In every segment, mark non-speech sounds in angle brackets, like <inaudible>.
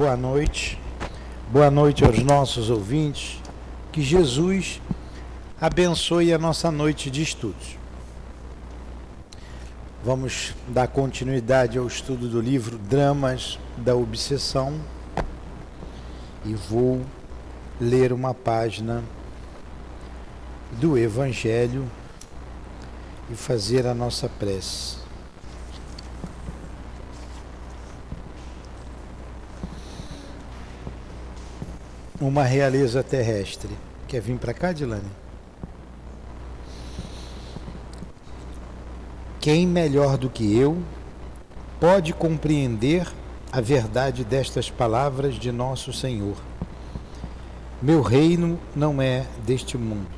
boa noite. Boa noite aos nossos ouvintes. Que Jesus abençoe a nossa noite de estudos. Vamos dar continuidade ao estudo do livro Dramas da Obsessão e vou ler uma página do Evangelho e fazer a nossa prece. Uma realeza terrestre. Quer vir para cá, Dilane? Quem melhor do que eu pode compreender a verdade destas palavras de nosso Senhor? Meu reino não é deste mundo.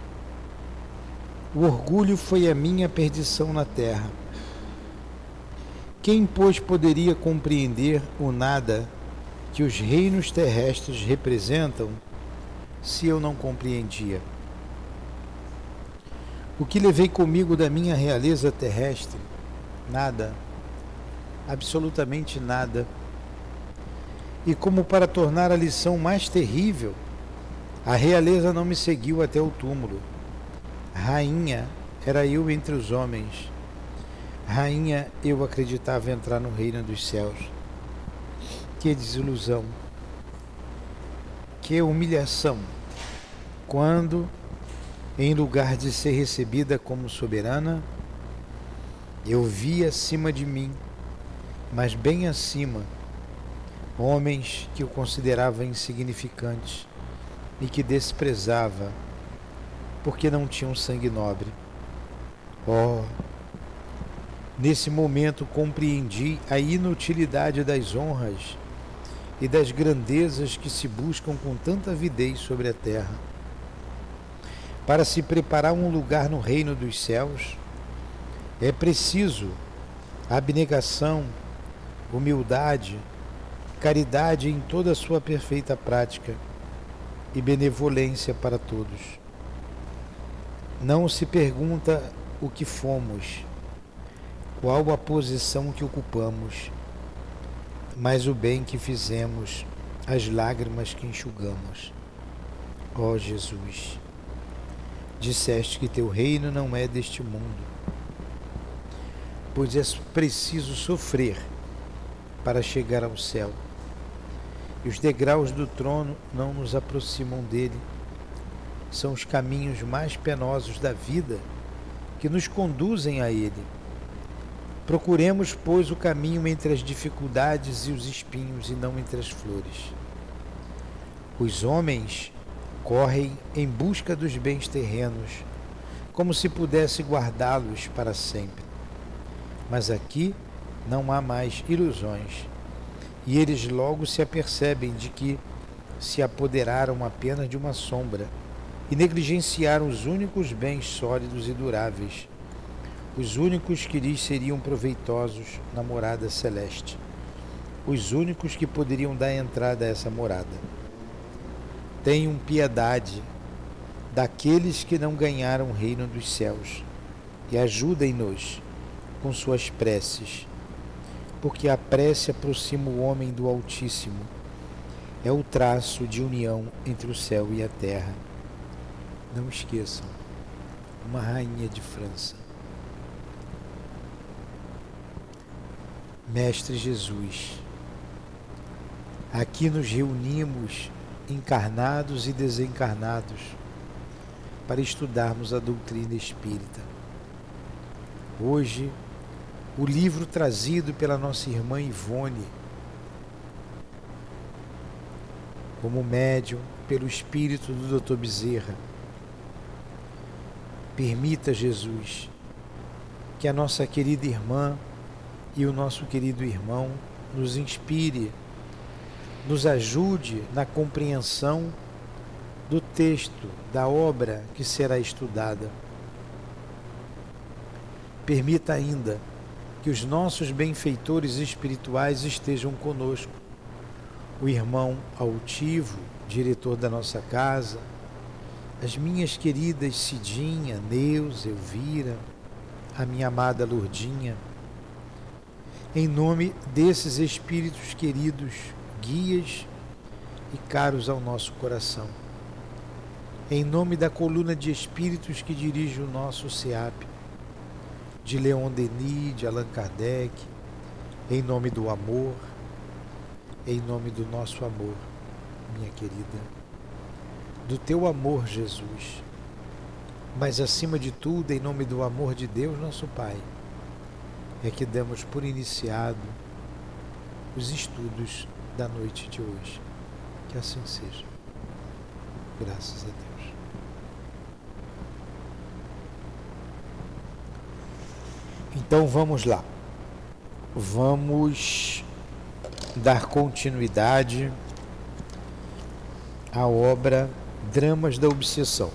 O orgulho foi a minha perdição na terra. Quem, pois, poderia compreender o nada que os reinos terrestres representam se eu não compreendia? O que levei comigo da minha realeza terrestre? Nada. Absolutamente nada. E como para tornar a lição mais terrível, a realeza não me seguiu até o túmulo Rainha era eu entre os homens. Rainha, eu acreditava entrar no reino dos céus. Que desilusão. Que humilhação. Quando, em lugar de ser recebida como soberana, eu vi acima de mim, mas bem acima, homens que eu considerava insignificantes e que desprezava porque não tinham sangue nobre. Oh, nesse momento compreendi a inutilidade das honras e das grandezas que se buscam com tanta avidez sobre a terra. Para se preparar um lugar no reino dos céus, é preciso abnegação, humildade, caridade em toda a sua perfeita prática e benevolência para todos. Não se pergunta o que fomos, qual a posição que ocupamos, mas o bem que fizemos, as lágrimas que enxugamos. Ó oh, Jesus, disseste que teu reino não é deste mundo, pois é preciso sofrer para chegar ao céu, e os degraus do trono não nos aproximam dele são os caminhos mais penosos da vida que nos conduzem a Ele. Procuremos, pois, o caminho entre as dificuldades e os espinhos e não entre as flores. Os homens correm em busca dos bens terrenos, como se pudesse guardá-los para sempre. Mas aqui não há mais ilusões, e eles logo se apercebem de que se apoderaram apenas de uma sombra e negligenciaram os únicos bens sólidos e duráveis, os únicos que lhes seriam proveitosos na morada celeste, os únicos que poderiam dar entrada a essa morada. Tenham piedade daqueles que não ganharam o reino dos céus e ajudem-nos com suas preces, porque a prece aproxima o homem do Altíssimo, é o traço de união entre o céu e a terra. Não esqueçam, uma rainha de França. Mestre Jesus, aqui nos reunimos encarnados e desencarnados para estudarmos a doutrina espírita. Hoje, o livro trazido pela nossa irmã Ivone, como médium pelo espírito do Dr. Bezerra, Permita, Jesus, que a nossa querida irmã e o nosso querido irmão nos inspire, nos ajude na compreensão do texto, da obra que será estudada. Permita ainda que os nossos benfeitores espirituais estejam conosco. O irmão altivo, diretor da nossa casa, as minhas queridas Cidinha, Neus, Elvira, a minha amada Lourdinha, em nome desses espíritos queridos, guias e caros ao nosso coração. Em nome da coluna de espíritos que dirige o nosso SEAP, de Leon Denis, de Allan Kardec, em nome do amor, em nome do nosso amor, minha querida, do teu amor, Jesus, mas acima de tudo, em nome do amor de Deus, nosso Pai, é que damos por iniciado os estudos da noite de hoje. Que assim seja. Graças a Deus. Então vamos lá. Vamos dar continuidade à obra Dramas da Obsessão.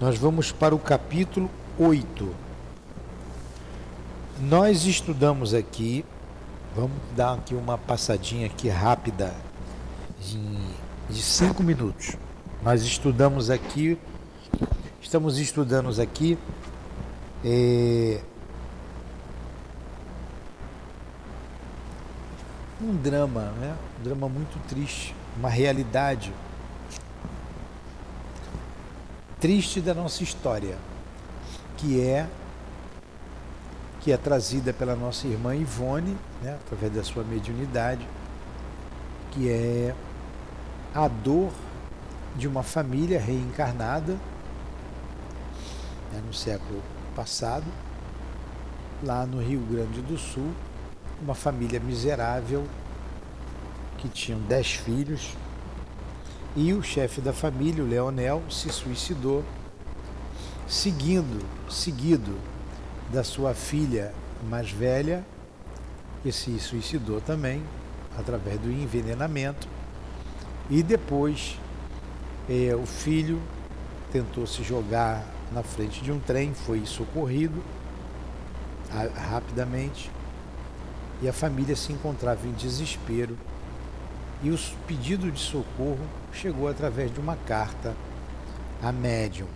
Nós vamos para o capítulo 8. Nós estudamos aqui, vamos dar aqui uma passadinha aqui rápida de, de cinco minutos. Nós estudamos aqui, estamos estudando aqui é, um drama, né? um drama muito triste, uma realidade triste da nossa história, que é que é trazida pela nossa irmã Ivone, né, através da sua mediunidade, que é a dor de uma família reencarnada né, no século passado, lá no Rio Grande do Sul, uma família miserável que tinham dez filhos e o chefe da família, o Leonel, se suicidou, seguindo, seguido da sua filha mais velha, que se suicidou também através do envenenamento. E depois eh, o filho tentou se jogar na frente de um trem, foi socorrido a, rapidamente e a família se encontrava em desespero. E o pedido de socorro chegou através de uma carta a médium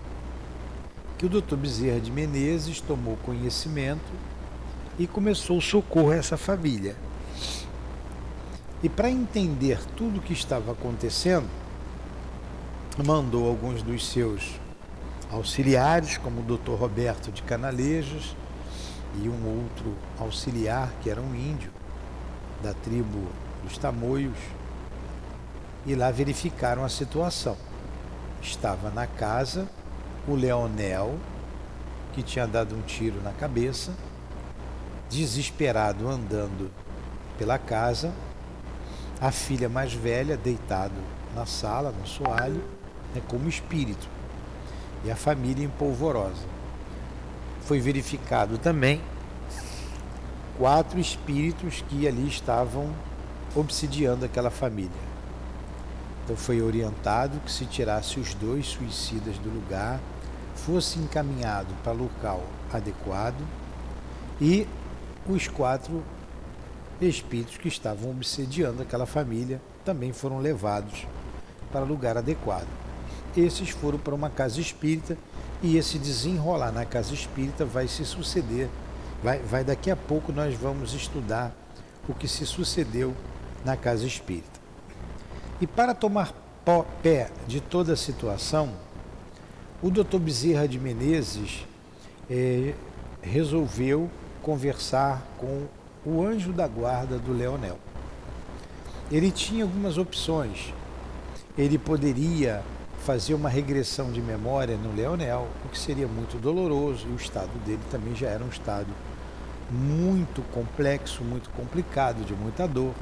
que o Dr. Bezerra de Menezes tomou conhecimento e começou o socorro a essa família. E para entender tudo o que estava acontecendo, mandou alguns dos seus auxiliares, como o Dr. Roberto de Canalejas e um outro auxiliar que era um índio da tribo dos Tamoios, e lá verificaram a situação. Estava na casa o Leonel, que tinha dado um tiro na cabeça, desesperado andando pela casa, a filha mais velha deitado na sala, no soalho, né, como espírito, e a família em polvorosa. Foi verificado também quatro espíritos que ali estavam obsidiando aquela família. Então foi orientado que se tirasse os dois suicidas do lugar fosse encaminhado para local adequado e os quatro espíritos que estavam obsediando aquela família também foram levados para lugar adequado. Esses foram para uma casa espírita e esse desenrolar na casa espírita vai se suceder. Vai, vai daqui a pouco nós vamos estudar o que se sucedeu na casa espírita. E para tomar pé de toda a situação, o doutor Bezerra de Menezes é, resolveu conversar com o anjo da guarda do Leonel. Ele tinha algumas opções. Ele poderia fazer uma regressão de memória no Leonel, o que seria muito doloroso, e o estado dele também já era um estado muito complexo, muito complicado, de muita dor.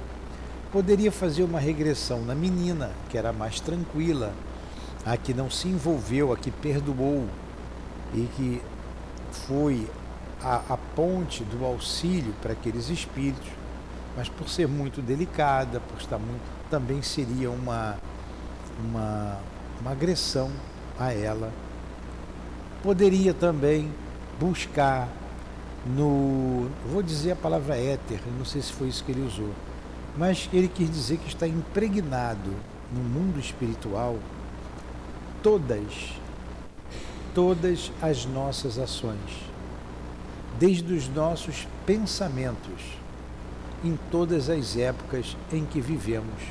Poderia fazer uma regressão na menina, que era mais tranquila, a que não se envolveu, a que perdoou e que foi a, a ponte do auxílio para aqueles espíritos, mas por ser muito delicada, por estar muito, também seria uma, uma, uma agressão a ela. Poderia também buscar no, vou dizer a palavra éter, não sei se foi isso que ele usou, mas ele quis dizer que está impregnado no mundo espiritual todas, todas as nossas ações, desde os nossos pensamentos, em todas as épocas em que vivemos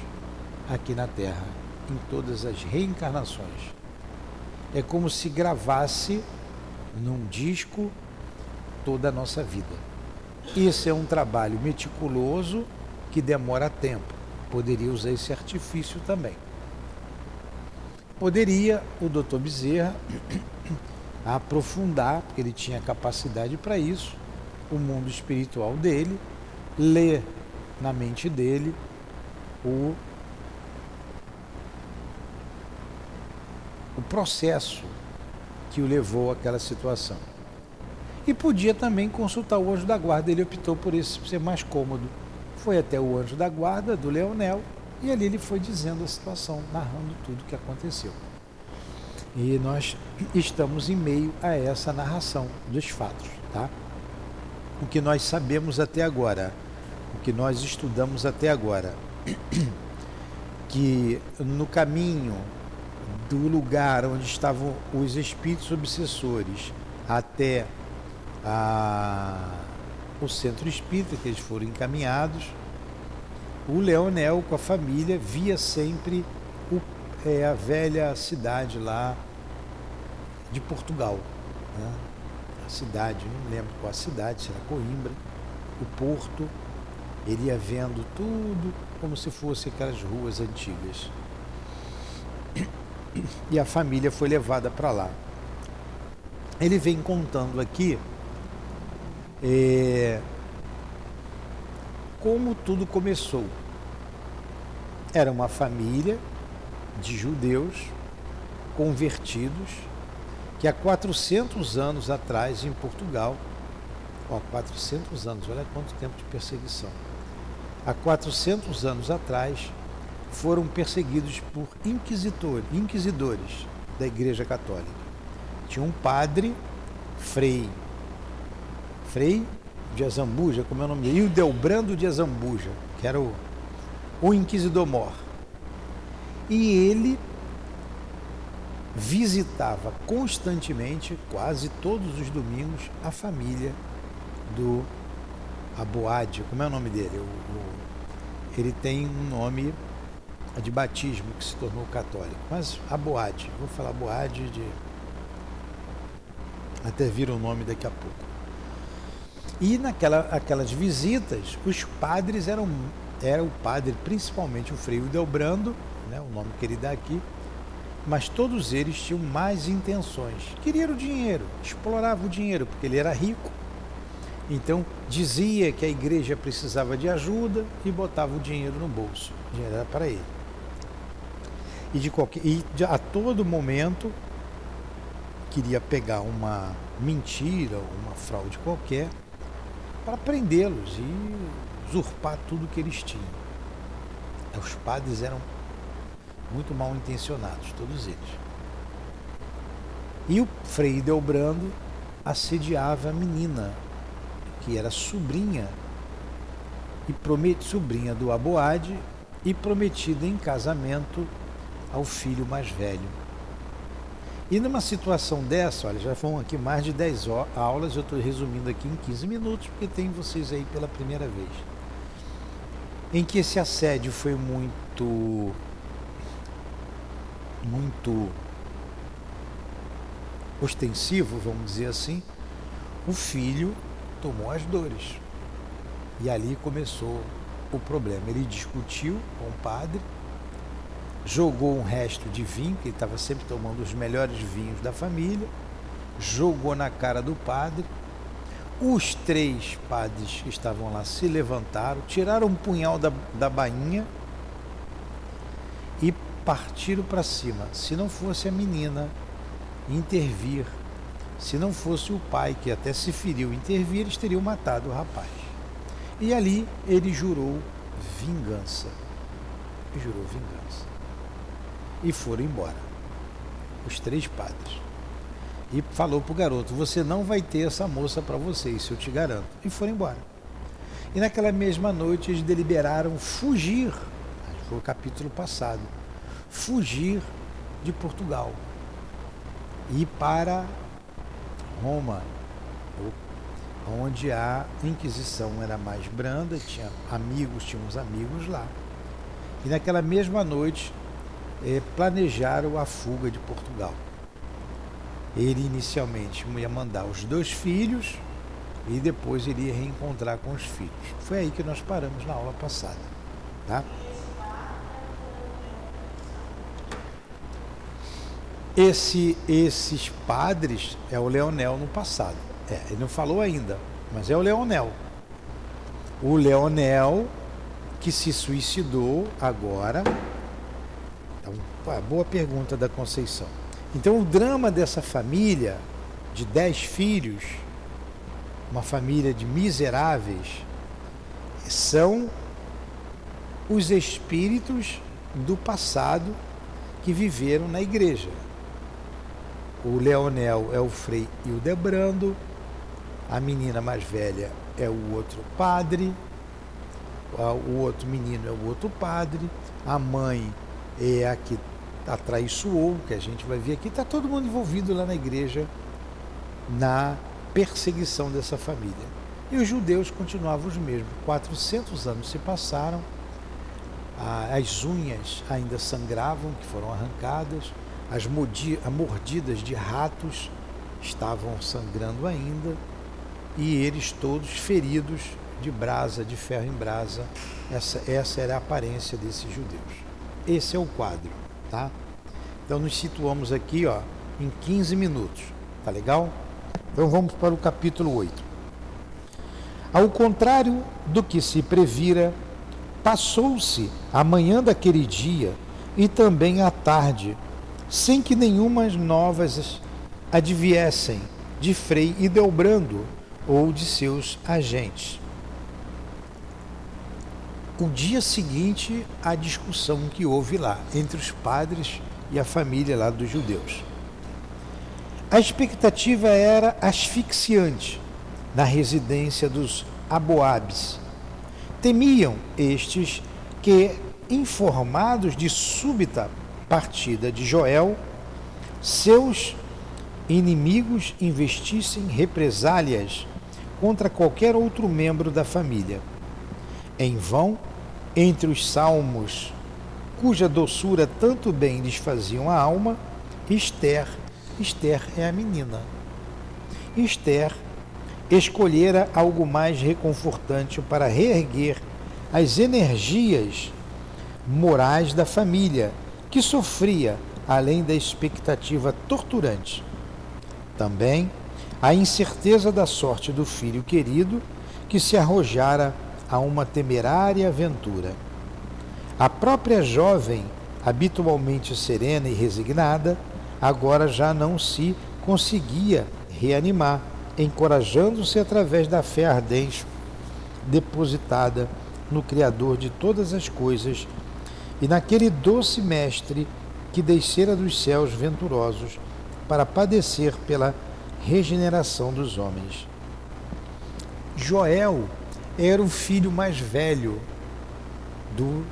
aqui na Terra. em todas as reencarnações. É como se gravasse num disco toda a nossa vida. Isso é um trabalho meticuloso que demora tempo. Poderia usar esse artifício também. Poderia o doutor Bezerra <clears throat> aprofundar, porque ele tinha capacidade para isso, o mundo espiritual dele, ler na mente dele o, o processo que o levou àquela situação. E podia também consultar o anjo da guarda, ele optou por isso ser mais cômodo. Foi até o anjo da guarda do Leonel e ali ele foi dizendo a situação, narrando tudo o que aconteceu. E nós estamos em meio a essa narração dos fatos, tá? O que nós sabemos até agora, o que nós estudamos até agora, <clears throat> que no caminho do lugar onde estavam os espíritos obsessores até a, o centro espírita que eles foram encaminhados, o Leonel com a família via sempre o, é, a velha cidade lá de Portugal. Né? A cidade, não lembro qual a cidade, será Coimbra, o porto, ele ia vendo tudo como se fosse aquelas ruas antigas. <coughs> E a família foi levada para lá. Ele vem contando aqui é, como tudo começou. Era uma família de judeus convertidos que há 400 anos atrás em Portugal, ó, 400 anos, olha quanto tempo de perseguição. Há 400 anos atrás foram perseguidos por inquisitores, inquisidores da Igreja Católica. Tinha um padre, Frei Frei de Azambuja, como é o nome dele? Hildebrando de Azambuja, que era o, o inquisidor mor. E ele visitava constantemente, quase todos os domingos, a família do Aboade. Como é o nome dele? O, o, ele tem um nome de batismo que se tornou católico, mas Aboade. Vou falar Aboade de. Até vira o nome daqui a pouco. E naquelas aquelas visitas, os padres eram, era o padre, principalmente o Frei Delbrando, né, o nome que ele dá aqui, mas todos eles tinham mais intenções. Queriam o dinheiro, exploravam o dinheiro, porque ele era rico. Então dizia que a igreja precisava de ajuda e botava o dinheiro no bolso. O dinheiro era para ele. E, de qualquer, e a todo momento queria pegar uma mentira, uma fraude qualquer para prendê-los e usurpar tudo que eles tinham. Os padres eram muito mal intencionados, todos eles. E o Frei Delbrando assediava a menina, que era sobrinha e promet, sobrinha do Aboade e prometida em casamento ao filho mais velho. E numa situação dessa, olha, já foram aqui mais de 10 aulas, eu estou resumindo aqui em 15 minutos, porque tem vocês aí pela primeira vez. Em que esse assédio foi muito. muito ostensivo, vamos dizer assim, o filho tomou as dores. E ali começou o problema. Ele discutiu com o padre, jogou um resto de vinho, que ele estava sempre tomando os melhores vinhos da família, jogou na cara do padre. Os três padres que estavam lá se levantaram, tiraram um punhal da, da bainha e partiram para cima. Se não fosse a menina intervir, se não fosse o pai, que até se feriu intervir, eles teriam matado o rapaz. E ali ele jurou vingança. Jurou vingança e foram embora. Os três padres. E falou para o garoto: Você não vai ter essa moça para você, isso eu te garanto. E foram embora. E naquela mesma noite eles deliberaram fugir. Foi o capítulo passado. Fugir de Portugal. E para Roma, onde a Inquisição era mais branda, tinha amigos, tínhamos amigos lá. E naquela mesma noite é, planejaram a fuga de Portugal. Ele inicialmente ia mandar os dois filhos e depois iria reencontrar com os filhos. Foi aí que nós paramos na aula passada. Tá? Esse, esses padres é o Leonel no passado. É, ele não falou ainda, mas é o Leonel. O Leonel que se suicidou agora. Então, boa pergunta da Conceição. Então, o drama dessa família de dez filhos, uma família de miseráveis, são os espíritos do passado que viveram na igreja. O Leonel é o Frei Hildebrando, a menina mais velha é o outro padre, o outro menino é o outro padre, a mãe é a que atraiçoou, que a gente vai ver aqui, está todo mundo envolvido lá na igreja na perseguição dessa família. E os judeus continuavam os mesmos. 400 anos se passaram, as unhas ainda sangravam, que foram arrancadas, as mordidas de ratos estavam sangrando ainda, e eles todos feridos de brasa, de ferro em brasa. Essa, essa era a aparência desses judeus. Esse é o quadro, tá? Então nos situamos aqui, ó, em 15 minutos. Tá legal? Então vamos para o capítulo 8. Ao contrário do que se previra, passou-se a manhã daquele dia e também a tarde sem que nenhumas novas adviessem de Frei e Delbrando ou de seus agentes. O dia seguinte à discussão que houve lá entre os padres e a família lá dos judeus. A expectativa era asfixiante na residência dos Aboabes. Temiam estes que, informados de súbita partida de Joel, seus inimigos investissem represálias contra qualquer outro membro da família. Em vão, entre os salmos, cuja doçura tanto bem lhes faziam a alma, Esther, Esther é a menina. Esther escolhera algo mais reconfortante para reerguer as energias morais da família que sofria além da expectativa torturante. Também a incerteza da sorte do filho querido que se arrojara a uma temerária aventura. A própria jovem, habitualmente serena e resignada, agora já não se conseguia reanimar, encorajando-se através da fé ardente depositada no Criador de todas as coisas e naquele doce Mestre que descera dos céus venturosos para padecer pela regeneração dos homens. Joel era o filho mais velho do,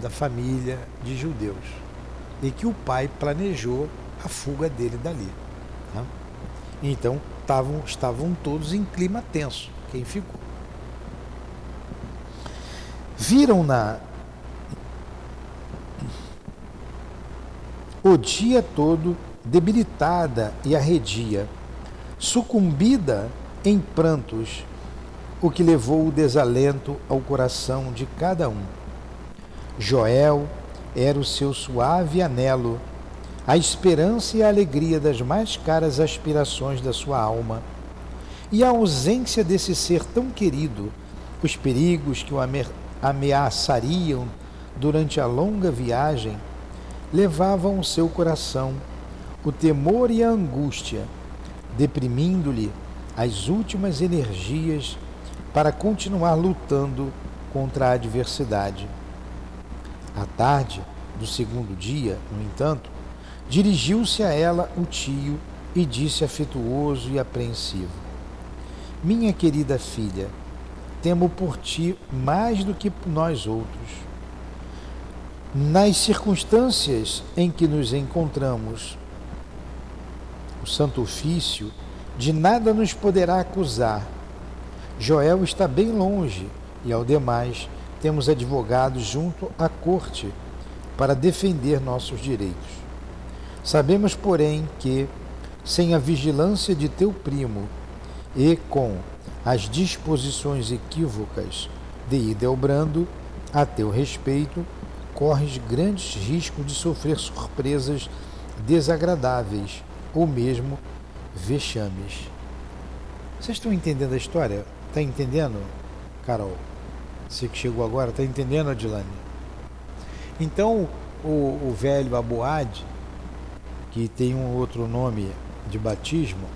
da família de judeus e que o pai planejou a fuga dele dali. Tá? Então tavam, estavam todos em clima tenso. Quem ficou? Viram-na o dia todo debilitada e arredia, sucumbida em prantos, o que levou o desalento ao coração de cada um. Joel era o seu suave anelo, a esperança e a alegria das mais caras aspirações da sua alma. E a ausência desse ser tão querido, os perigos que o ameaçariam durante a longa viagem, levavam o seu coração o temor e a angústia, deprimindo-lhe as últimas energias para continuar lutando contra a adversidade. À tarde do segundo dia, no entanto, dirigiu-se a ela o tio e disse afetuoso e apreensivo: Minha querida filha, temo por ti mais do que por nós outros nas circunstâncias em que nos encontramos, o Santo Ofício de nada nos poderá acusar. Joel está bem longe e, ao demais, temos advogados junto à corte para defender nossos direitos. Sabemos, porém, que, sem a vigilância de teu primo e com as disposições equívocas de Idelbrando a teu respeito, corres grandes riscos de sofrer surpresas desagradáveis ou mesmo vexames. Vocês estão entendendo a história? Está entendendo, Carol? Você que chegou agora, está entendendo, Adilane? Então, o, o velho Aboade, que tem um outro nome de batismo,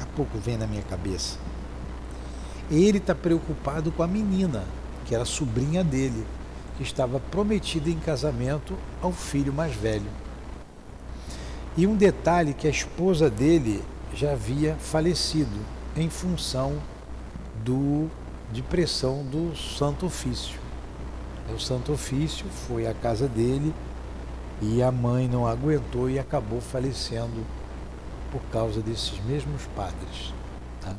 a pouco vem na minha cabeça. Ele está preocupado com a menina, que era sobrinha dele, que estava prometida em casamento ao filho mais velho. E um detalhe que a esposa dele já havia falecido em função do, de pressão do Santo Ofício. O Santo Ofício foi à casa dele e a mãe não aguentou e acabou falecendo por causa desses mesmos padres. Tá?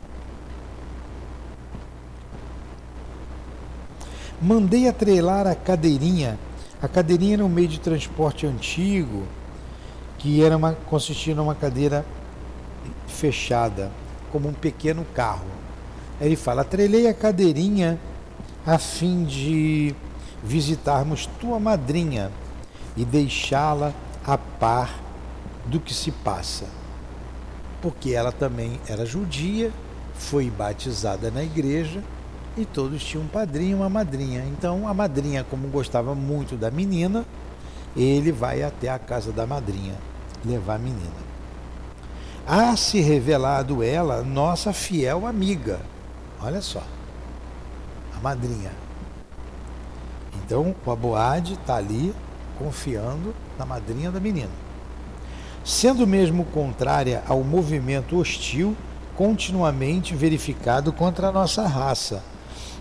Mandei atrelar a cadeirinha. A cadeirinha era um meio de transporte antigo que era uma, consistia numa cadeira fechada, como um pequeno carro. Ele fala: atrelei a cadeirinha a fim de visitarmos tua madrinha e deixá-la a par do que se passa. Porque ela também era judia, foi batizada na igreja e todos tinham um padrinho e uma madrinha. Então a madrinha, como gostava muito da menina, ele vai até a casa da madrinha levar a menina. Há se revelado ela nossa fiel amiga. Olha só, a madrinha. Então o Aboade está ali confiando na madrinha da menina. Sendo mesmo contrária ao movimento hostil continuamente verificado contra a nossa raça,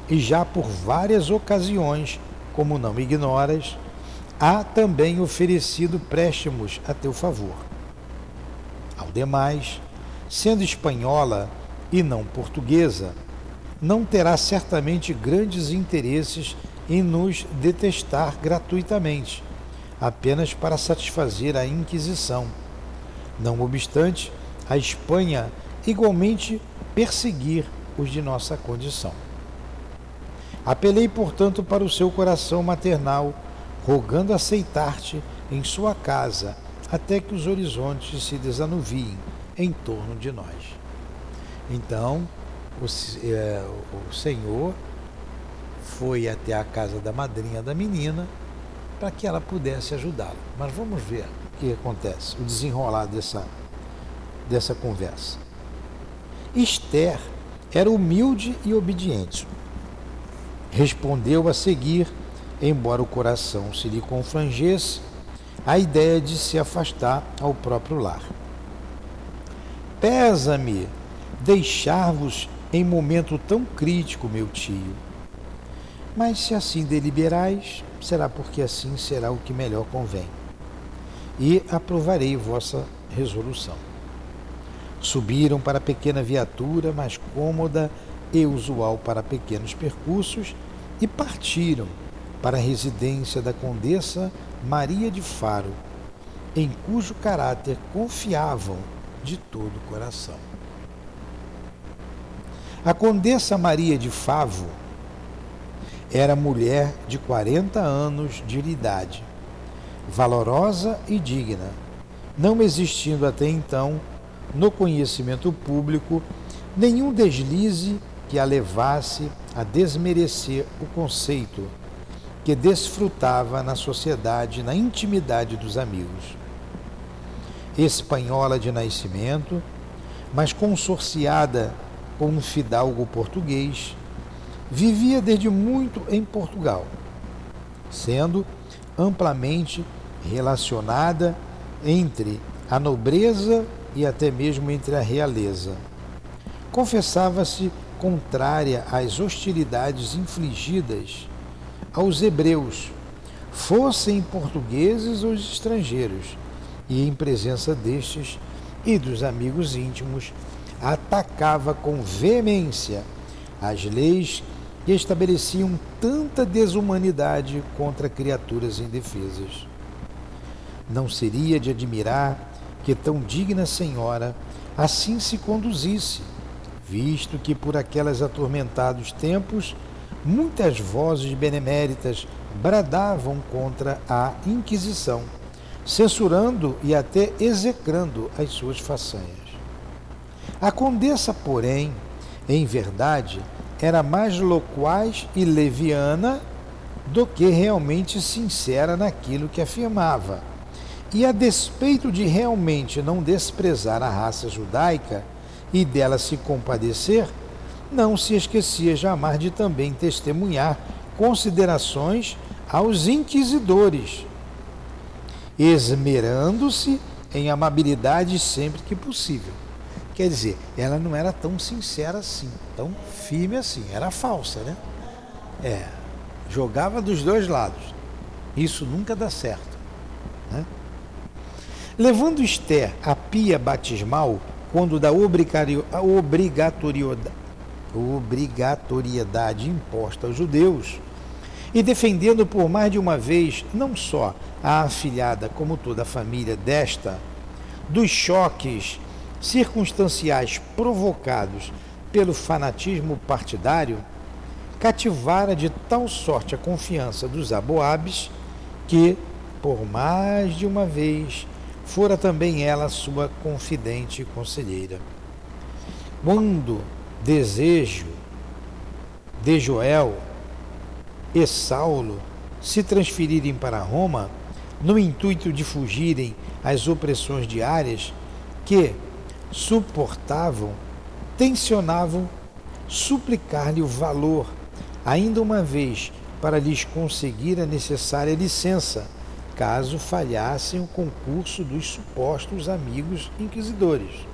e já por várias ocasiões, como não ignoras, há também oferecido préstimos a teu favor. Ao demais, sendo espanhola e não portuguesa, não terá certamente grandes interesses em nos detestar gratuitamente, apenas para satisfazer a Inquisição. Não obstante, a Espanha igualmente perseguir os de nossa condição. Apelei, portanto, para o seu coração maternal, rogando aceitar-te em sua casa, até que os horizontes se desanuviem em torno de nós. Então, o, é, o Senhor foi até a casa da madrinha da menina para que ela pudesse ajudá-lo. Mas vamos ver o que acontece, o desenrolar dessa, dessa conversa. Esther era humilde e obediente. Respondeu a seguir, embora o coração se lhe confrangesse, a ideia de se afastar ao próprio lar. Pesa-me deixar-vos em momento tão crítico, meu tio. Mas se assim deliberais, será porque assim será o que melhor convém. E aprovarei vossa resolução. Subiram para a pequena viatura, mais cômoda e usual para pequenos percursos, e partiram para a residência da Condessa Maria de Faro, em cujo caráter confiavam de todo o coração. A Condessa Maria de Favo era mulher de 40 anos de idade, valorosa e digna, não existindo até então no conhecimento público nenhum deslize que a levasse a desmerecer o conceito que desfrutava na sociedade, na intimidade dos amigos. Espanhola de nascimento, mas consorciada com um fidalgo português, vivia desde muito em Portugal, sendo amplamente relacionada entre a nobreza e até mesmo entre a realeza. Confessava-se contrária às hostilidades infligidas aos hebreus, fossem portugueses ou estrangeiros, e em presença destes e dos amigos íntimos, atacava com veemência as leis e estabeleciam tanta desumanidade contra criaturas indefesas. Não seria de admirar que tão digna senhora assim se conduzisse, visto que por aqueles atormentados tempos muitas vozes beneméritas bradavam contra a Inquisição, censurando e até execrando as suas façanhas. A condessa, porém, em verdade, era mais loquaz e leviana do que realmente sincera naquilo que afirmava. E a despeito de realmente não desprezar a raça judaica e dela se compadecer, não se esquecia jamais de também testemunhar considerações aos inquisidores, esmerando-se em amabilidade sempre que possível. Quer dizer, ela não era tão sincera assim, tão firme assim, era falsa, né? É, jogava dos dois lados. Isso nunca dá certo. Né? Levando Esther a pia batismal, quando da obrigatoriedade, obrigatoriedade imposta aos judeus, e defendendo por mais de uma vez não só a afilhada, como toda a família desta, dos choques circunstanciais provocados pelo fanatismo partidário, cativara de tal sorte a confiança dos aboabes que, por mais de uma vez, fora também ela sua confidente e conselheira. Quando desejo de Joel e Saulo se transferirem para Roma, no intuito de fugirem às opressões diárias que, suportavam, tensionavam suplicar-lhe o valor, ainda uma vez, para lhes conseguir a necessária licença, caso falhassem o concurso dos supostos amigos inquisidores.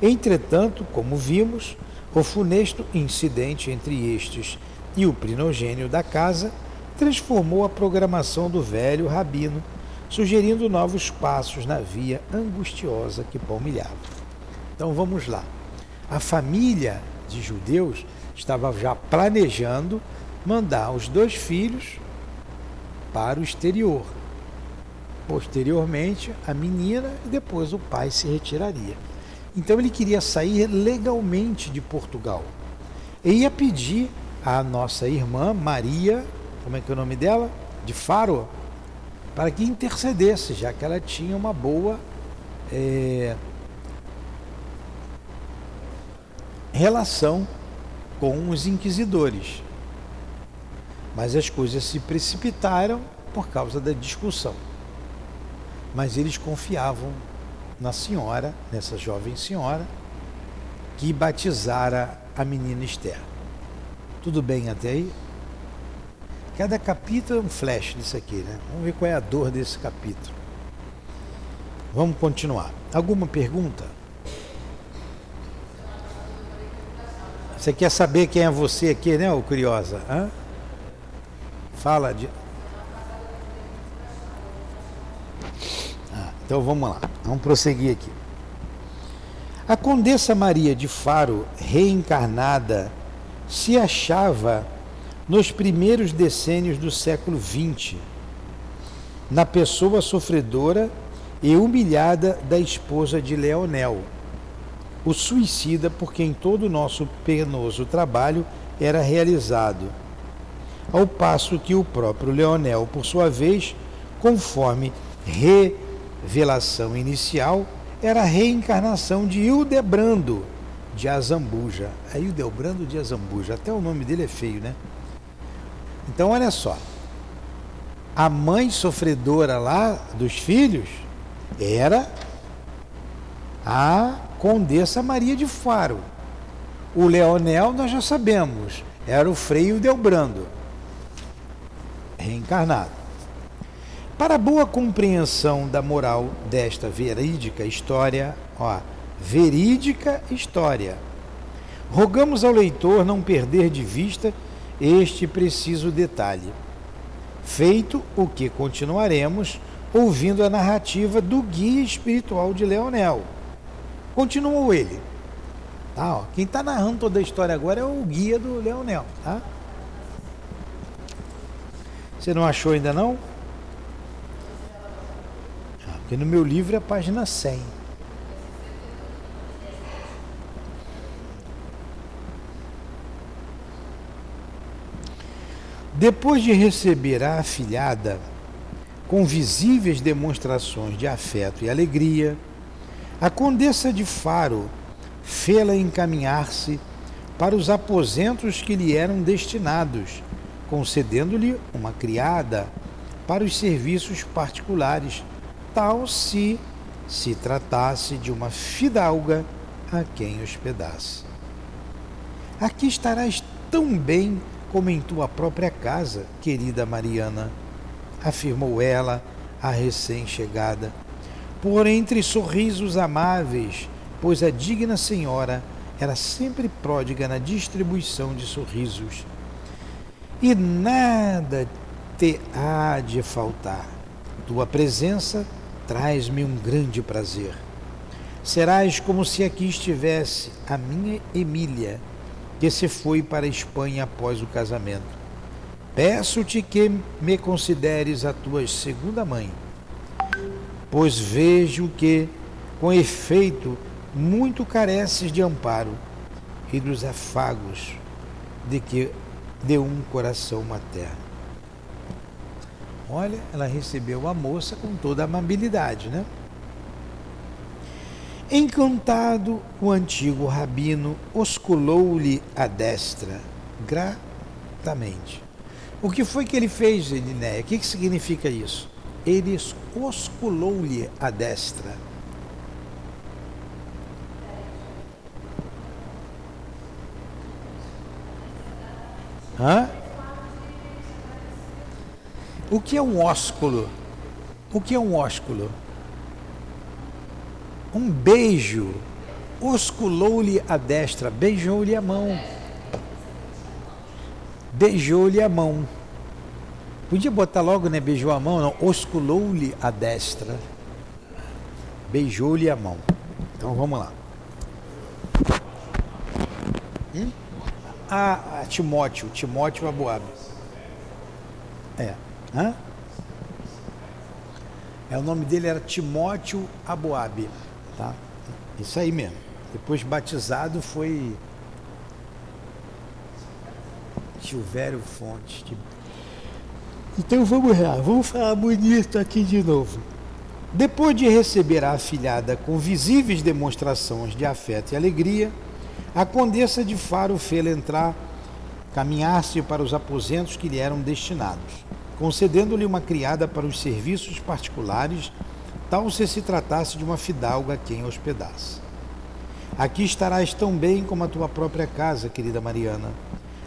Entretanto, como vimos, o funesto incidente entre estes e o primogênio da casa transformou a programação do velho rabino sugerindo novos passos na via angustiosa que palmilhava. Então vamos lá. A família de judeus estava já planejando mandar os dois filhos para o exterior. Posteriormente, a menina e depois o pai se retiraria. Então ele queria sair legalmente de Portugal. E ia pedir à nossa irmã Maria, como é que é o nome dela? De Faro, para que intercedesse, já que ela tinha uma boa é, relação com os inquisidores. Mas as coisas se precipitaram por causa da discussão. Mas eles confiavam na senhora, nessa jovem senhora, que batizara a menina Esther. Tudo bem até aí? Cada capítulo é um flash disso aqui, né? Vamos ver qual é a dor desse capítulo. Vamos continuar. Alguma pergunta? Você quer saber quem é você aqui, né, ô curiosa? Hã? Fala de. Então vamos lá, vamos prosseguir aqui. A Condessa Maria de Faro, reencarnada, se achava nos primeiros decênios do século XX, na pessoa sofredora e humilhada da esposa de Leonel, o suicida por quem todo o nosso penoso trabalho era realizado, ao passo que o próprio Leonel, por sua vez, conforme revelação inicial, era a reencarnação de Hildebrando de Azambuja. É Hildebrando de Azambuja, até o nome dele é feio, né? Então, olha só. A mãe sofredora lá dos filhos era a Condessa Maria de Faro. O Leonel, nós já sabemos, era o Freio Delbrando, reencarnado. Para boa compreensão da moral desta verídica história, ó, verídica história, rogamos ao leitor não perder de vista este preciso detalhe. Feito o que continuaremos ouvindo a narrativa do guia espiritual de Leonel. Continuou ele. Tá, ó. Quem está narrando toda a história agora é o guia do Leonel, tá? Você não achou ainda não? Porque no meu livro é a página 100. Depois de receber a afilhada com visíveis demonstrações de afeto e alegria, a condessa de Faro fê-la encaminhar-se para os aposentos que lhe eram destinados, concedendo-lhe uma criada para os serviços particulares, tal se se tratasse de uma fidalga a quem hospedasse. Aqui estarás tão bem como em tua própria casa, querida Mariana, afirmou ela à recém-chegada. Por entre sorrisos amáveis, pois a digna senhora era sempre pródiga na distribuição de sorrisos. E nada te há de faltar. Tua presença traz-me um grande prazer. Serás como se aqui estivesse a minha Emília que se foi para a Espanha após o casamento. Peço-te que me consideres a tua segunda mãe, pois vejo que, com efeito, muito careces de amparo e dos afagos de que de um coração materno. Olha, ela recebeu a moça com toda a amabilidade, né? Encantado, o antigo rabino osculou-lhe a destra, gratamente. O que foi que ele fez, Elinéia? O que, que significa isso? Ele osculou-lhe a destra. Hã? O que é um ósculo? O que é um ósculo? um beijo, osculou-lhe a destra, beijou-lhe a mão. Beijou-lhe a mão. Podia botar logo, né? Beijou a mão, não. Osculou-lhe a destra. Beijou-lhe a mão. Então vamos lá. Hum? Ah, Timóteo, Timóteo Abuabe. É. Hã? É, o nome dele era Timóteo Aboabe. Tá? Isso aí mesmo. Depois batizado foi Silvério Fontes. Então vamos lá, vamos falar bonito aqui de novo. Depois de receber a afilhada com visíveis demonstrações de afeto e alegria, a condessa de Faro fê-la entrar, caminhar-se para os aposentos que lhe eram destinados, concedendo-lhe uma criada para os serviços particulares tal se se tratasse de uma fidalga a quem hospedasse. Aqui estarás tão bem como a tua própria casa, querida Mariana,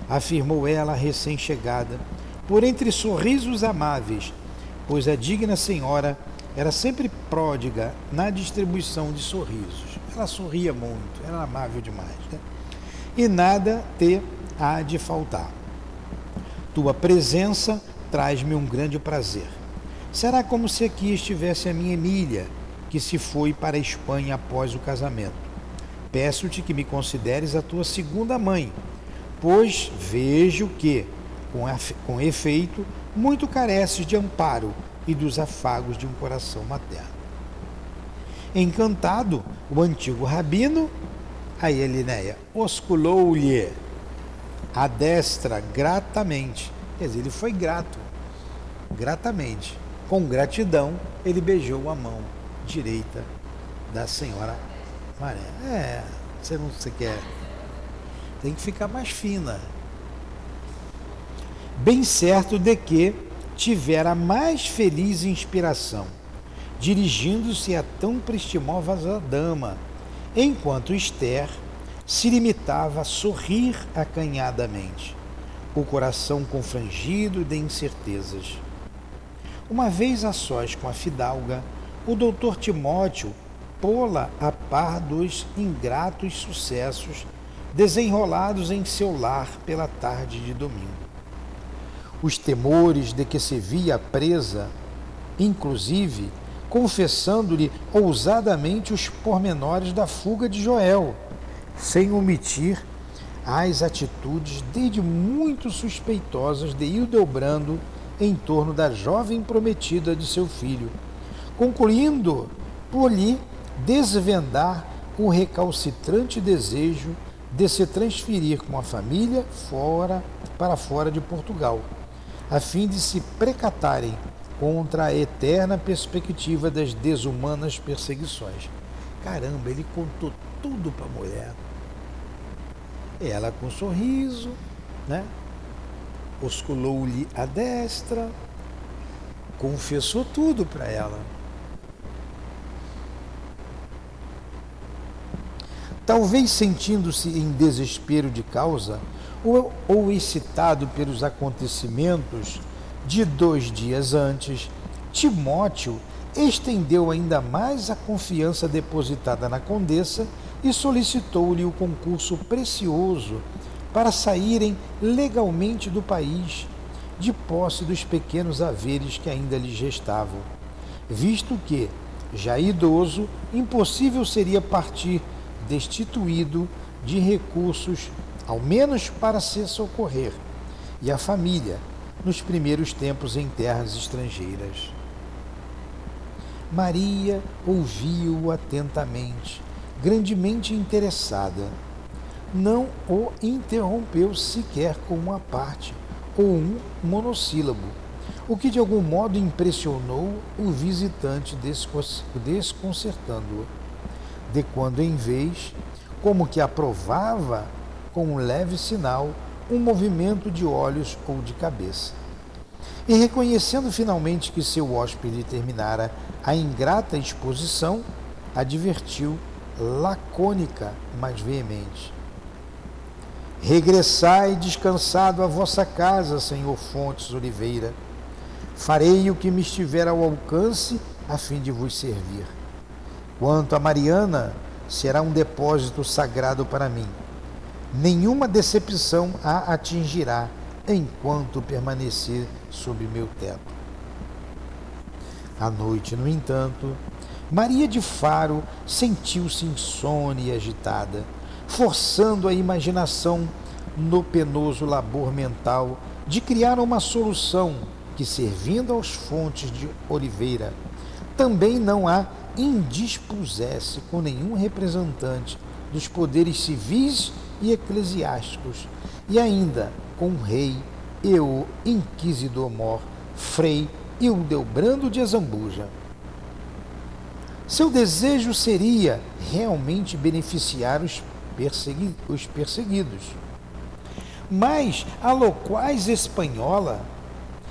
afirmou ela recém-chegada, por entre sorrisos amáveis, pois a digna senhora era sempre pródiga na distribuição de sorrisos. Ela sorria muito, era amável demais. Né? E nada te há de faltar. Tua presença traz-me um grande prazer. Será como se aqui estivesse a minha Emília, que se foi para a Espanha após o casamento. Peço-te que me consideres a tua segunda mãe, pois vejo que, com, efeito, muito careces de amparo e dos afagos de um coração materno. Encantado, o antigo rabino, a Elinéia, osculou-lhe a destra gratamente. Quer dizer, ele foi grato, gratamente com gratidão, ele beijou a mão direita da senhora Maria. É, você não você quer. Tem que ficar mais fina. Bem certo de que tivera mais feliz inspiração, dirigindo-se a tão prestimosa dama, enquanto Esther se limitava a sorrir acanhadamente, o coração confrangido de incertezas. Uma vez a sós com a fidalga, o doutor Timóteo pô-la a par dos ingratos sucessos desenrolados em seu lar pela tarde de domingo. Os temores de que se via presa, inclusive confessando-lhe ousadamente os pormenores da fuga de Joel, sem omitir as atitudes desde muito suspeitosas de Hildebrando em torno da jovem prometida de seu filho, concluindo por lhe desvendar o recalcitrante desejo de se transferir com a família fora para fora de Portugal, a fim de se precatarem contra a eterna perspectiva das desumanas perseguições. Caramba, ele contou tudo para a mulher. Ela com um sorriso, né? Osculou-lhe a destra, confessou tudo para ela. Talvez sentindo-se em desespero de causa ou, ou excitado pelos acontecimentos de dois dias antes, Timóteo estendeu ainda mais a confiança depositada na condessa e solicitou-lhe o concurso precioso para saírem legalmente do país, de posse dos pequenos haveres que ainda lhes restavam, visto que, já idoso, impossível seria partir destituído de recursos, ao menos para se socorrer, e a família, nos primeiros tempos em terras estrangeiras. Maria ouviu-o atentamente, grandemente interessada. Não o interrompeu sequer com uma parte ou um monossílabo, o que de algum modo impressionou o visitante, desconcertando-o de quando em vez, como que aprovava com um leve sinal um movimento de olhos ou de cabeça. E reconhecendo finalmente que seu hóspede terminara a ingrata exposição, advertiu lacônica, mas veemente. Regressai descansado à vossa casa, senhor Fontes Oliveira. Farei o que me estiver ao alcance a fim de vos servir. Quanto a Mariana, será um depósito sagrado para mim. Nenhuma decepção a atingirá enquanto permanecer sob meu teto. À noite, no entanto, Maria de Faro sentiu-se insônia e agitada, forçando a imaginação no penoso labor mental de criar uma solução que, servindo aos fontes de Oliveira, também não há indispusesse com nenhum representante dos poderes civis e eclesiásticos, e ainda com o rei e o inquisidor-mor Frei Hildebrando de Azambuja. Seu desejo seria realmente beneficiar os, persegui os perseguidos. Mas a loquaz espanhola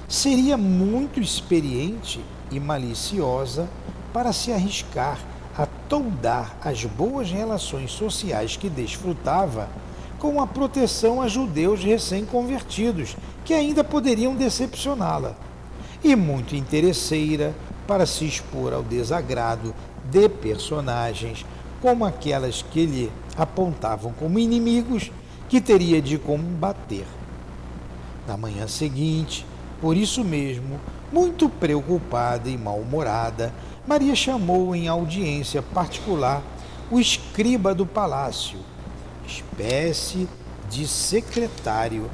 seria muito experiente e maliciosa para se arriscar a toldar as boas relações sociais que desfrutava com a proteção a judeus recém-convertidos, que ainda poderiam decepcioná-la, e muito interesseira para se expor ao desagrado de personagens como aquelas que lhe apontavam como inimigos que teria de combater. Na manhã seguinte, por isso mesmo, muito preocupada e mal-humorada, Maria chamou em audiência particular o escriba do palácio, espécie de secretário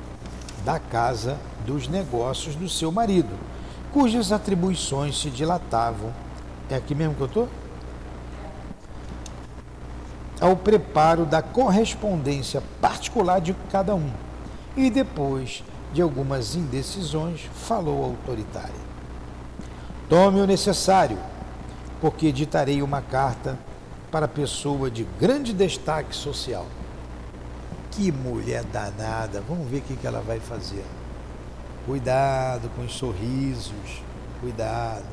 da Casa dos Negócios do seu marido, cujas atribuições se dilatavam. É aqui mesmo que eu estou? Ao preparo da correspondência particular de cada um. E depois de algumas indecisões, falou autoritária. Tome o necessário porque editarei uma carta para pessoa de grande destaque social. Que mulher danada! Vamos ver o que ela vai fazer. Cuidado com os sorrisos, cuidado.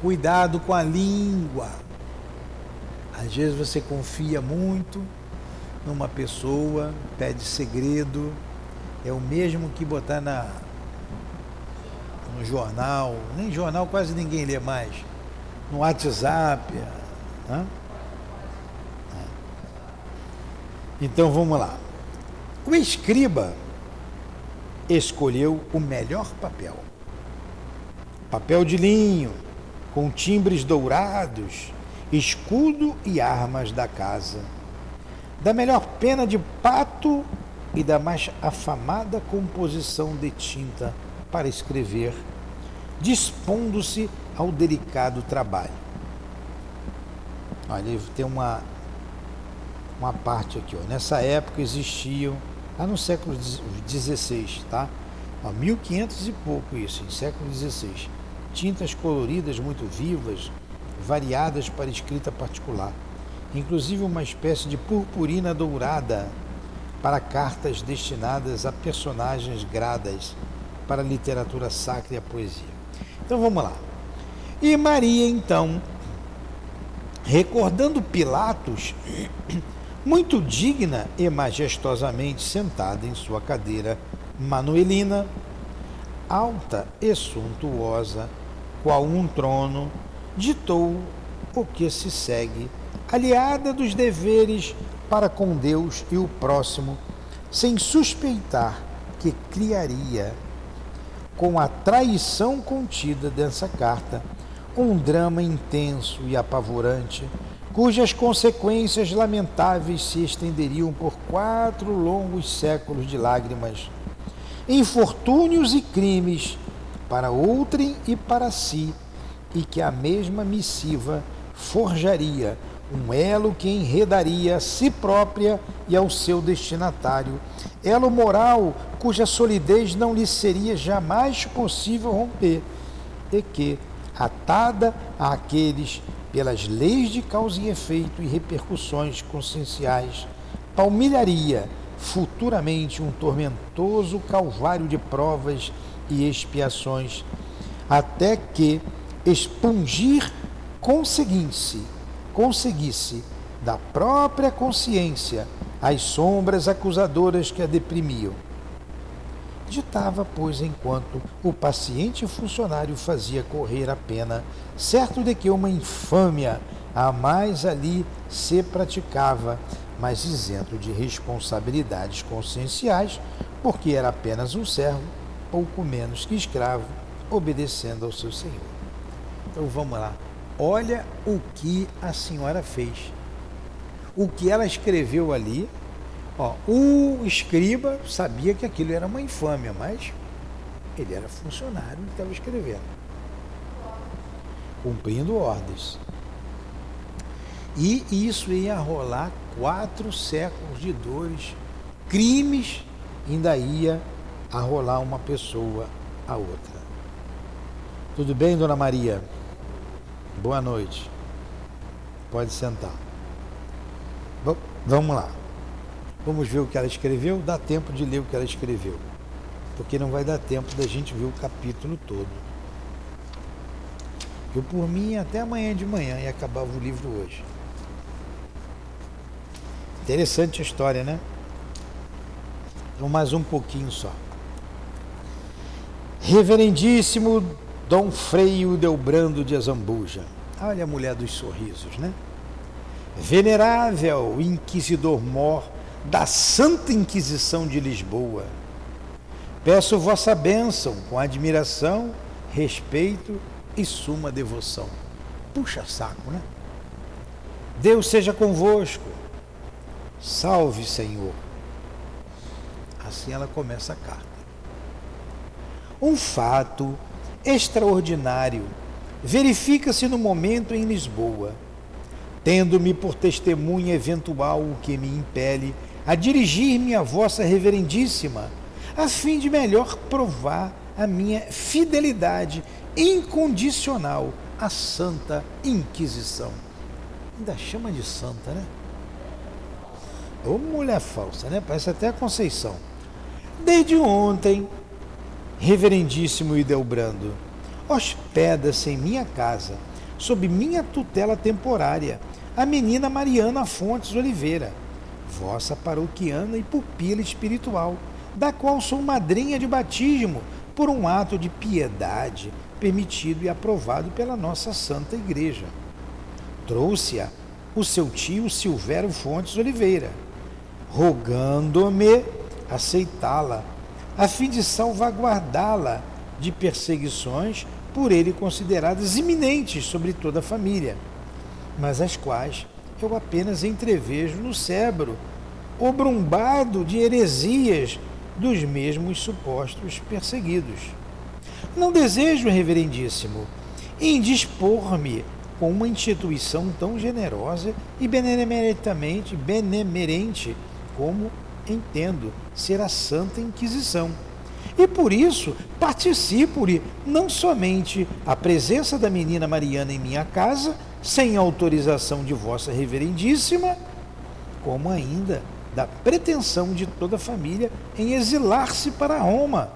Cuidado com a língua. Às vezes você confia muito numa pessoa, pede segredo, é o mesmo que botar na no jornal, nem jornal quase ninguém lê mais no WhatsApp. Né? Então vamos lá. O escriba escolheu o melhor papel. Papel de linho, com timbres dourados, escudo e armas da casa. da melhor pena de pato e da mais afamada composição de tinta para escrever, dispondo-se ao delicado trabalho. Olha, tem uma, uma parte aqui. Ó. Nessa época existiam, lá no século XVI, tá? Ó, 1500 e pouco isso, em século XVI. Tintas coloridas muito vivas, variadas para escrita particular. Inclusive uma espécie de purpurina dourada para cartas destinadas a personagens gradas para a literatura sacra e a poesia. Então vamos lá. E Maria, então, recordando Pilatos, muito digna e majestosamente sentada em sua cadeira manuelina, alta e suntuosa, qual um trono, ditou o que se segue, aliada dos deveres para com Deus e o próximo, sem suspeitar que criaria, com a traição contida dessa carta, um drama intenso e apavorante, cujas consequências lamentáveis se estenderiam por quatro longos séculos de lágrimas, infortúnios e crimes para outrem e para si, e que a mesma missiva forjaria um elo que enredaria a si própria e ao seu destinatário, elo moral cuja solidez não lhe seria jamais possível romper, e que, atada àqueles pelas leis de causa e efeito e repercussões conscienciais, palmilharia futuramente um tormentoso calvário de provas e expiações, até que expungir conseguisse conseguisse da própria consciência as sombras acusadoras que a deprimiam. Ditava, pois, enquanto o paciente funcionário fazia correr a pena, certo de que uma infâmia a mais ali se praticava, mas isento de responsabilidades conscienciais, porque era apenas um servo, pouco menos que escravo, obedecendo ao seu senhor. Então vamos lá. Olha o que a senhora fez. O que ela escreveu ali. Ó, o escriba sabia que aquilo era uma infâmia, mas ele era funcionário e estava escrevendo. Cumprindo ordens. E isso ia rolar quatro séculos de dores, crimes, ainda ia a rolar uma pessoa a outra. Tudo bem, dona Maria? Boa noite. Pode sentar. vamos lá. Vamos ver o que ela escreveu. Dá tempo de ler o que ela escreveu. Porque não vai dar tempo da gente ver o capítulo todo. Eu, por mim, até amanhã de manhã e acabava o livro hoje. Interessante a história, né? Então, mais um pouquinho só. Reverendíssimo Dom Freio Delbrando de Azambuja. Olha a mulher dos sorrisos, né? Venerável Inquisidor-Mor da Santa Inquisição de Lisboa. Peço vossa bênção com admiração, respeito e suma devoção. Puxa saco, né? Deus seja convosco. Salve, Senhor. Assim ela começa a carta. Um fato extraordinário verifica-se no momento em Lisboa, tendo-me por testemunha eventual o que me impele a dirigir-me a vossa reverendíssima, a fim de melhor provar a minha fidelidade incondicional à Santa Inquisição. Ainda chama de santa, né? Ô mulher falsa, né? Parece até a Conceição. Desde ontem, Reverendíssimo Idelbrando, hospeda-se em minha casa, sob minha tutela temporária, a menina Mariana Fontes Oliveira, vossa paroquiana e pupila espiritual, da qual sou madrinha de batismo por um ato de piedade permitido e aprovado pela nossa Santa Igreja. Trouxe-a o seu tio Silvério Fontes Oliveira, rogando-me aceitá-la a fim de salvaguardá-la de perseguições por ele consideradas iminentes sobre toda a família, mas as quais eu apenas entrevejo no cérebro, obrumbado de heresias dos mesmos supostos perseguidos. Não desejo, reverendíssimo, indispor-me com uma instituição tão generosa e benemerentamente benemerente como entendo ser a Santa Inquisição. E por isso participo-lhe não somente a presença da menina Mariana em minha casa, sem autorização de Vossa Reverendíssima, como ainda da pretensão de toda a família em exilar-se para Roma.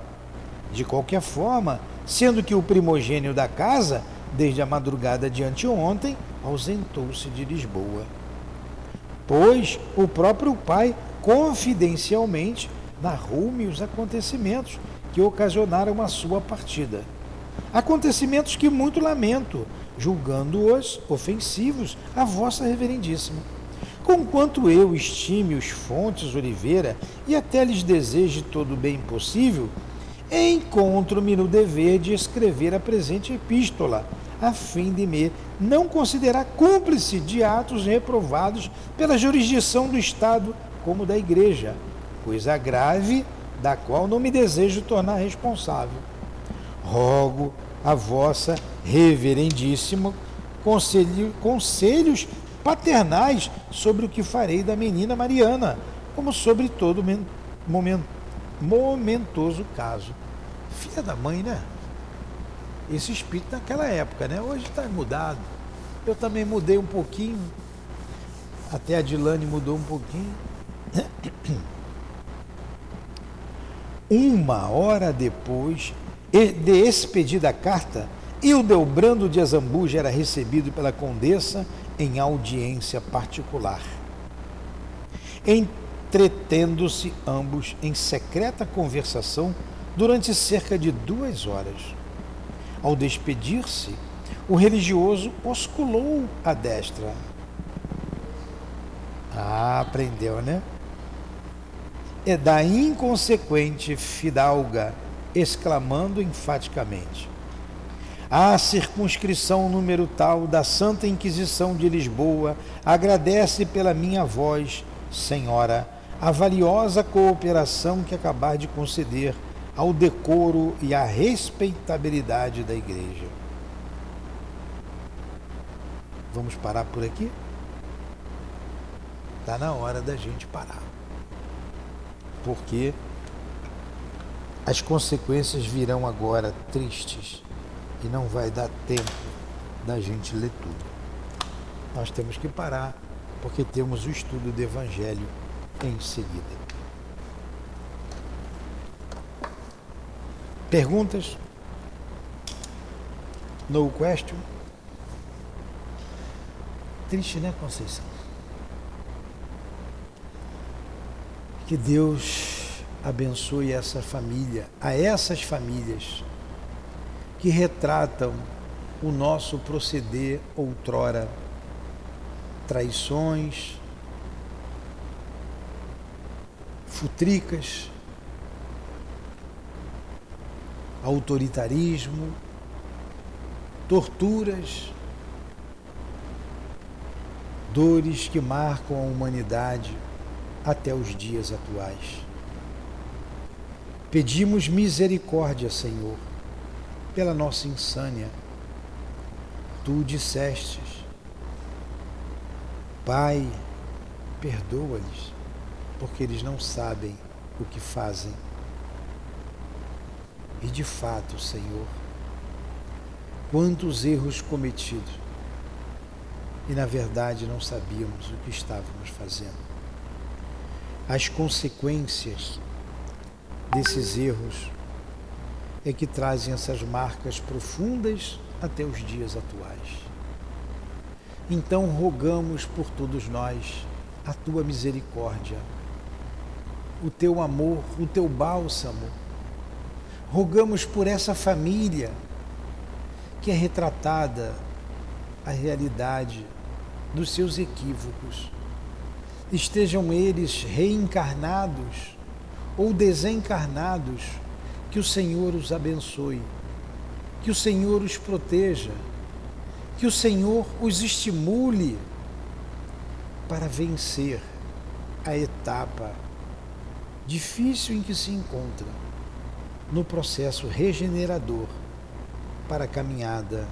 De qualquer forma, sendo que o primogênio da casa, desde a madrugada de anteontem, ausentou-se de Lisboa. Pois o próprio pai, confidencialmente, narrou-me os acontecimentos que ocasionaram a sua partida. Acontecimentos que muito lamento, julgando-os ofensivos a vossa reverendíssima. Conquanto eu estime os Fontes Oliveira e até lhes deseje todo o bem possível, encontro-me no dever de escrever a presente epístola, a fim de me não considerar cúmplice de atos reprovados pela jurisdição do Estado como da Igreja, coisa grave da qual não me desejo tornar responsável. Rogo a vossa reverendíssima conselho, conselhos paternais sobre o que farei da menina Mariana, como sobre todo momento, momentoso caso. Filha da mãe, né? Esse espírito naquela época, né? Hoje está mudado. Eu também mudei um pouquinho. Até a Dilane mudou um pouquinho. <coughs> Uma hora depois de expedida a carta, Hildebrando de Azambuja era recebido pela condessa em audiência particular. Entretendo-se ambos em secreta conversação durante cerca de duas horas. Ao despedir-se, o religioso osculou a destra. Ah, aprendeu, né? É da inconsequente fidalga, exclamando enfaticamente: a circunscrição número tal da Santa Inquisição de Lisboa agradece pela minha voz, Senhora, a valiosa cooperação que acabar de conceder ao decoro e à respeitabilidade da Igreja. Vamos parar por aqui? Está na hora da gente parar. Porque as consequências virão agora tristes e não vai dar tempo da gente ler tudo. Nós temos que parar porque temos o estudo do Evangelho em seguida. Perguntas? No question? Triste, né, Conceição? Que Deus abençoe essa família, a essas famílias que retratam o nosso proceder outrora, traições, futricas, autoritarismo, torturas, dores que marcam a humanidade até os dias atuais. Pedimos misericórdia, Senhor pela nossa insânia. Tu dissestes, Pai, perdoa-lhes, porque eles não sabem o que fazem. E de fato, Senhor, quantos erros cometidos e na verdade não sabíamos o que estávamos fazendo. As consequências desses erros é que trazem essas marcas profundas até os dias atuais. Então rogamos por todos nós a tua misericórdia, o teu amor, o teu bálsamo. Rogamos por essa família que é retratada a realidade dos seus equívocos. Estejam eles reencarnados ou desencarnados que o Senhor os abençoe, que o Senhor os proteja, que o Senhor os estimule para vencer a etapa difícil em que se encontra no processo regenerador para a caminhada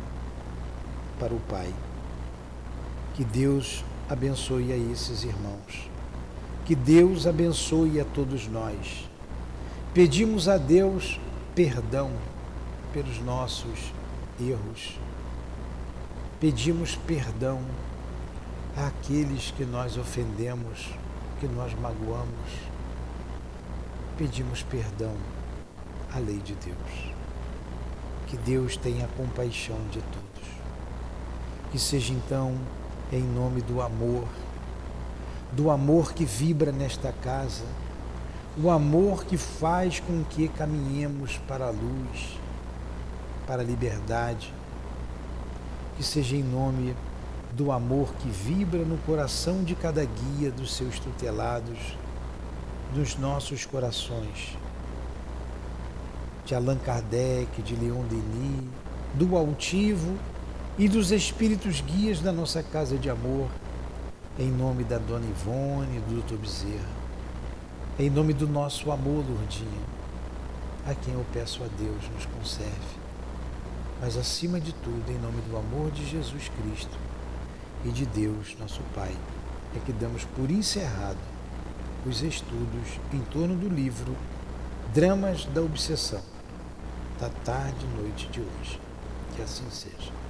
para o Pai. Que Deus abençoe a esses irmãos. Que Deus abençoe a todos nós. Pedimos a Deus perdão pelos nossos erros. Pedimos perdão àqueles que nós ofendemos, que nós magoamos. Pedimos perdão à lei de Deus. Que Deus tenha compaixão de todos. Que seja então em nome do amor, do amor que vibra nesta casa, o amor que faz com que caminhemos para a luz, para a liberdade, que seja em nome do amor que vibra no coração de cada guia dos seus tutelados, dos nossos corações, de Allan Kardec, de Leon Denis, do altivo e dos espíritos guias da nossa casa de amor, em nome da Dona Ivone e do Dr. Bezerra, em nome do nosso amor, Lourdinha, a quem eu peço a Deus nos conserve, mas acima de tudo, em nome do amor de Jesus Cristo e de Deus, nosso Pai, é que damos por encerrado os estudos em torno do livro Dramas da Obsessão, da tarde e noite de hoje. Que assim seja.